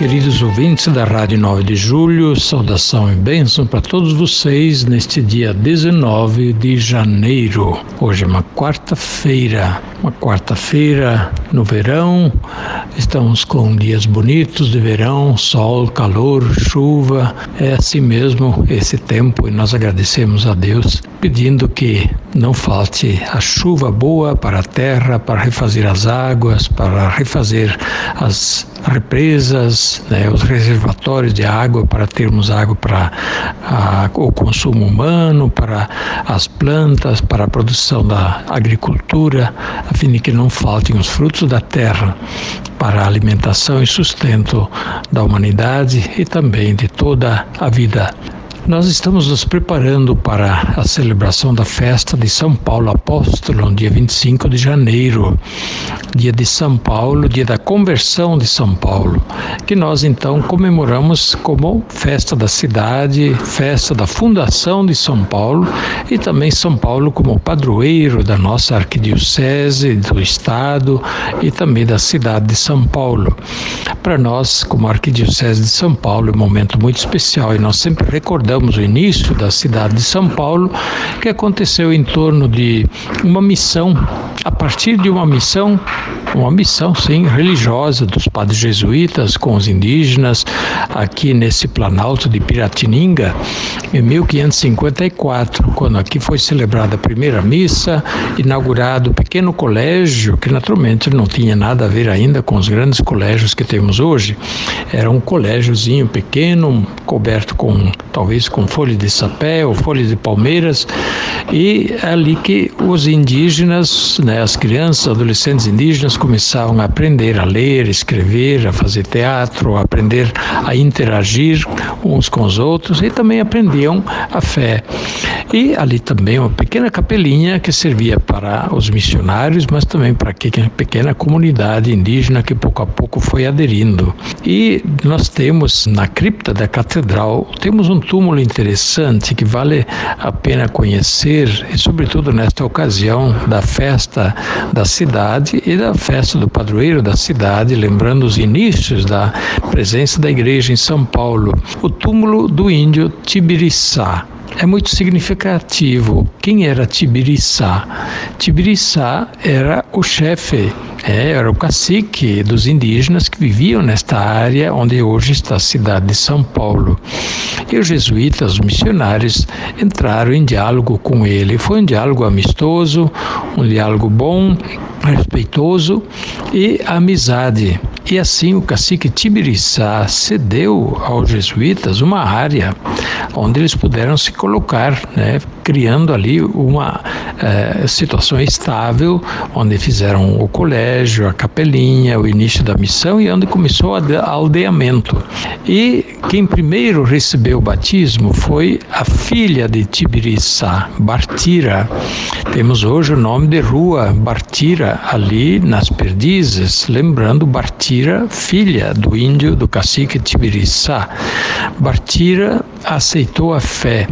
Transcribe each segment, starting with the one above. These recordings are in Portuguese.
Queridos ouvintes da Rádio 9 de Julho, saudação e bênção para todos vocês neste dia 19 de janeiro. Hoje é uma quarta-feira, uma quarta-feira no verão. Estamos com dias bonitos de verão, sol, calor, chuva. É assim mesmo esse tempo e nós agradecemos a Deus pedindo que não falte a chuva boa para a terra, para refazer as águas, para refazer as represas, né, os reservatórios de água para termos água para a, o consumo humano, para as plantas, para a produção da agricultura, a fim de que não faltem os frutos da terra para a alimentação e sustento da humanidade e também de toda a vida nós estamos nos preparando para a celebração da festa de São Paulo Apóstolo, dia 25 de janeiro, dia de São Paulo, dia da conversão de São Paulo, que nós então comemoramos como festa da cidade, festa da fundação de São Paulo e também São Paulo como padroeiro da nossa arquidiocese, do estado e também da cidade de São Paulo. Para nós, como arquidiocese de São Paulo, é um momento muito especial e nós sempre recordamos recordamos o início da cidade de São Paulo, que aconteceu em torno de uma missão, a partir de uma missão, uma missão, sim, religiosa dos padres jesuítas com os indígenas, aqui nesse planalto de Piratininga, em 1554, quando aqui foi celebrada a primeira missa, inaugurado o pequeno colégio, que naturalmente não tinha nada a ver ainda com os grandes colégios que temos hoje. Era um colégiozinho pequeno, coberto com talvez com folha de sapé ou folha de palmeiras, e é ali que os indígenas, né, as crianças, adolescentes indígenas começavam a aprender a ler, escrever, a fazer teatro, a aprender a interagir uns com os outros e também aprendiam a fé. E ali também uma pequena capelinha que servia para os missionários, mas também para a pequena comunidade indígena que pouco a pouco foi aderindo. E nós temos na cripta da catedral, temos um túmulo interessante que vale a pena conhecer, e sobretudo nesta ocasião da festa da cidade e da festa do padroeiro da cidade, lembrando os inícios da presença da igreja em São Paulo, o túmulo do índio Tibiriçá é muito significativo. Quem era Tibiriçá? Tibiriçá era o chefe, é, era o cacique dos indígenas que viviam nesta área onde hoje está a cidade de São Paulo. E os jesuítas, os missionários, entraram em diálogo com ele. Foi um diálogo amistoso, um diálogo bom, respeitoso e amizade. E assim o cacique Tibiriçá cedeu aos jesuítas uma área onde eles puderam se colocar, né, criando ali uma eh, situação estável, onde fizeram o colégio, a capelinha, o início da missão e onde começou o aldeamento. E quem primeiro recebeu o batismo foi a filha de Tibiriçá, Bartira. Temos hoje o nome de rua Bartira ali nas Perdizes, lembrando Bartira, filha do índio do cacique Tibiriçá. Bartira aceitou a fé.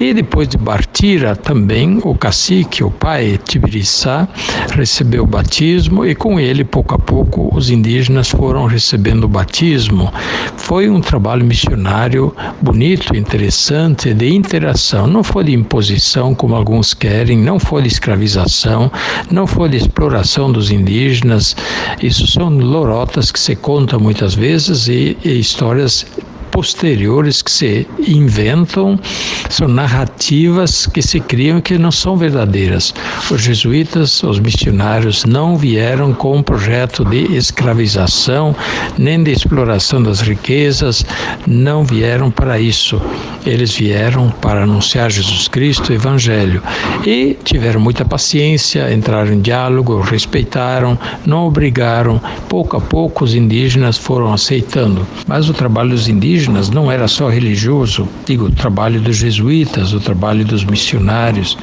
E depois de Bartira, também o cacique, o pai Tibiriçá, recebeu o batismo e com ele, pouco a pouco, os indígenas foram recebendo o batismo. Foi um trabalho missionário bonito, interessante, de interação. Não foi de imposição, como alguns querem, não foi de escravização, não foi de exploração dos indígenas. Isso são lorotas que se contam muitas vezes e, e histórias posteriores que se inventam, são narrativas que se criam que não são verdadeiras. Os jesuítas, os missionários, não vieram com um projeto de escravização, nem de exploração das riquezas, não vieram para isso. Eles vieram para anunciar Jesus Cristo, o Evangelho. E tiveram muita paciência, entraram em diálogo, respeitaram, não obrigaram. Pouco a pouco os indígenas foram aceitando. Mas o trabalho dos indígenas indígenas não era só religioso, digo, o trabalho dos jesuítas, o trabalho dos missionários,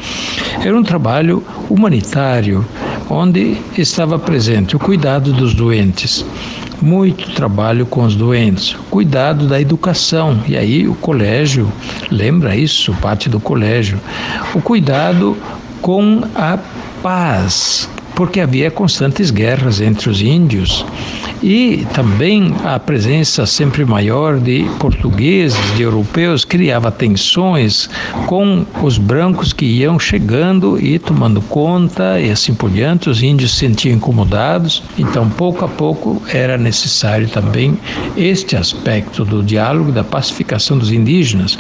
era um trabalho humanitário, onde estava presente o cuidado dos doentes, muito trabalho com os doentes, cuidado da educação, e aí o colégio, lembra isso, parte do colégio, o cuidado com a paz, porque havia constantes guerras entre os índios e também a presença sempre maior de portugueses, de europeus, criava tensões com os brancos que iam chegando e tomando conta e assim por diante. Os índios se sentiam incomodados, então pouco a pouco era necessário também este aspecto do diálogo, da pacificação dos indígenas.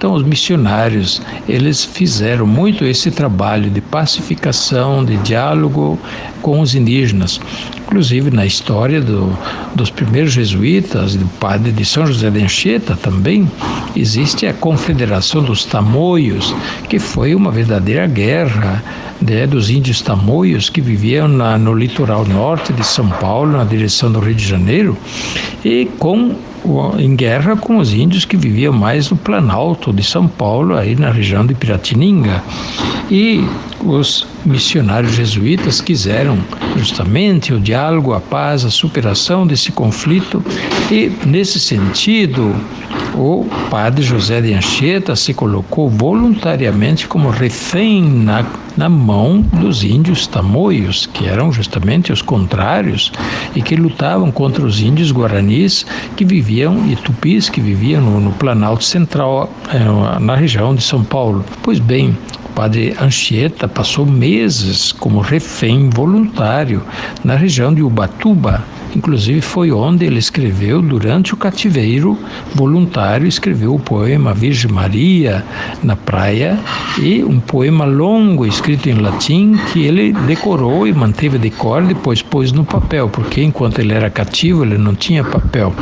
Então os missionários, eles fizeram muito esse trabalho de pacificação, de diálogo com os indígenas. Inclusive na história do, dos primeiros jesuítas, do padre de São José de Anchieta também, existe a Confederação dos Tamoios, que foi uma verdadeira guerra né, dos índios tamoios que viviam na, no litoral norte de São Paulo, na direção do Rio de Janeiro, e com em guerra com os índios que viviam mais no Planalto de São Paulo, aí na região de Piratininga. E os missionários jesuítas quiseram justamente o diálogo, a paz, a superação desse conflito, e nesse sentido, o padre José de Anchieta se colocou voluntariamente como refém na, na mão dos índios tamoios, que eram justamente os contrários e que lutavam contra os índios guaranis que viviam, e tupis que viviam no, no Planalto Central, eh, na região de São Paulo. Pois bem, o padre Anchieta passou meses como refém voluntário na região de Ubatuba, Inclusive foi onde ele escreveu, durante o cativeiro voluntário, escreveu o poema Virgem Maria na praia e um poema longo escrito em latim que ele decorou e manteve de cor, depois pôs no papel, porque enquanto ele era cativo ele não tinha papel.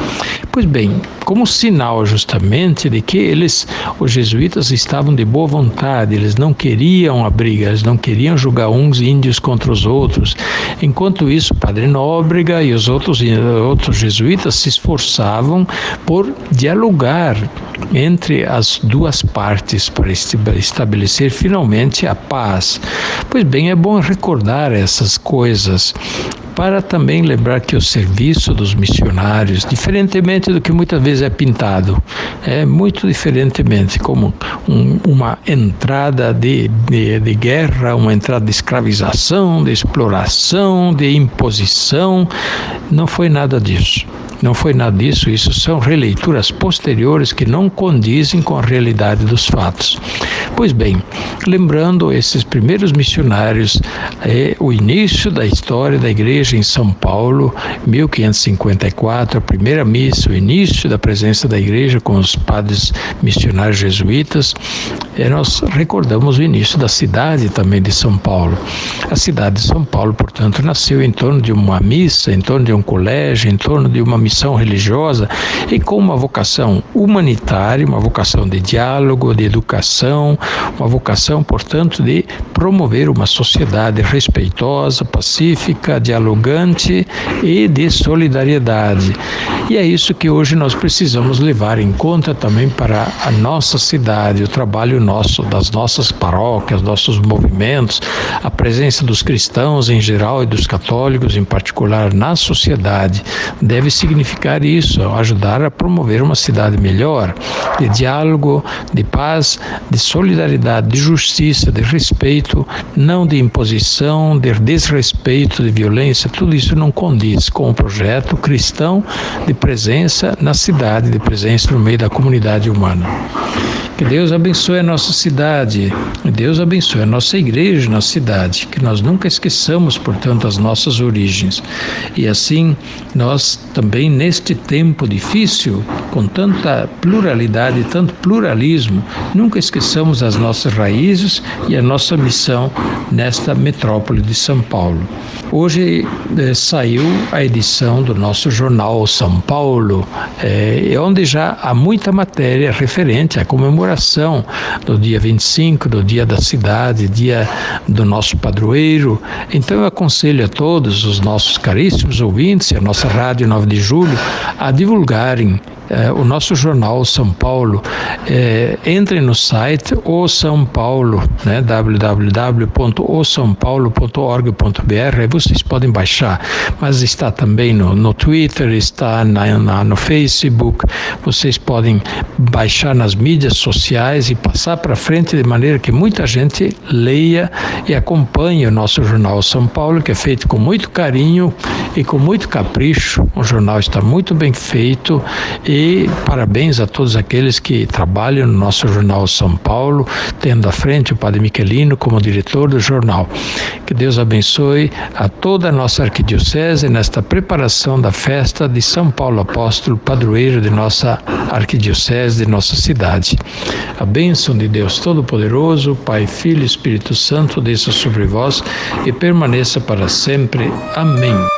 Pois bem, como sinal justamente de que eles, os jesuítas, estavam de boa vontade, eles não queriam a briga, eles não queriam julgar uns índios contra os outros. Enquanto isso, Padre Nóbrega e os outros outros, outros jesuítas se esforçavam por dialogar entre as duas partes para estabelecer finalmente a paz. Pois bem, é bom recordar essas coisas para também lembrar que o serviço dos missionários, diferentemente do que muitas vezes é pintado, é muito diferentemente como um, uma entrada de, de, de guerra, uma entrada de escravização, de exploração, de imposição, não foi nada disso. Não foi nada disso, isso são releituras posteriores que não condizem com a realidade dos fatos. Pois bem, lembrando esses primeiros missionários, é o início da história da igreja em São Paulo, 1554, a primeira missa, o início da presença da igreja com os padres missionários jesuítas, é, nós recordamos o início da cidade também de São Paulo. A cidade de São Paulo, portanto, nasceu em torno de uma missa, em torno de um colégio, em torno de uma missão religiosa e com uma vocação humanitária, uma vocação de diálogo, de educação, uma vocação, portanto, de promover uma sociedade respeitosa, pacífica, dialogante e de solidariedade. E é isso que hoje nós precisamos levar em conta também para a nossa cidade, o trabalho nosso, das nossas paróquias, nossos movimentos, a presença dos cristãos em geral e dos católicos em particular na sociedade deve significar isso, ajudar a promover uma cidade melhor, de diálogo, de paz, de solidariedade, de justiça, de respeito, não de imposição, de desrespeito, de violência. Tudo isso não condiz com o projeto cristão de presença na cidade, de presença no meio da comunidade humana. Que Deus abençoe a nossa cidade, que Deus abençoe a nossa igreja na cidade, que nós nunca esqueçamos, portanto, as nossas origens. E assim, nós também, neste tempo difícil, com tanta pluralidade, tanto pluralismo, nunca esqueçamos as nossas raízes e a nossa missão nesta metrópole de São Paulo. Hoje eh, saiu a edição do nosso jornal São Paulo, eh, onde já há muita matéria referente à comemoração do dia 25, do dia da cidade, dia do nosso padroeiro. Então eu aconselho a todos os nossos caríssimos ouvintes, a nossa Rádio 9 de Julho, a divulgarem é, o nosso jornal São Paulo. É, entre no site O São Paulo, né, www.osaopaulo.org.br, vocês podem baixar, mas está também no, no Twitter, está na, na, no Facebook, vocês podem baixar nas mídias sociais e passar para frente de maneira que muita gente leia e acompanhe o nosso jornal São Paulo, que é feito com muito carinho e com muito capricho. O jornal está muito bem feito e parabéns a todos aqueles que trabalham no nosso jornal São Paulo, tendo à frente o Padre Miquelino como diretor do jornal. Que Deus abençoe a toda a nossa arquidiocese nesta preparação da festa de São Paulo Apóstolo, padroeiro de nossa arquidiocese, de nossa cidade. A bênção de Deus Todo-Poderoso, Pai, Filho e Espírito Santo, desça sobre vós e permaneça para sempre. Amém.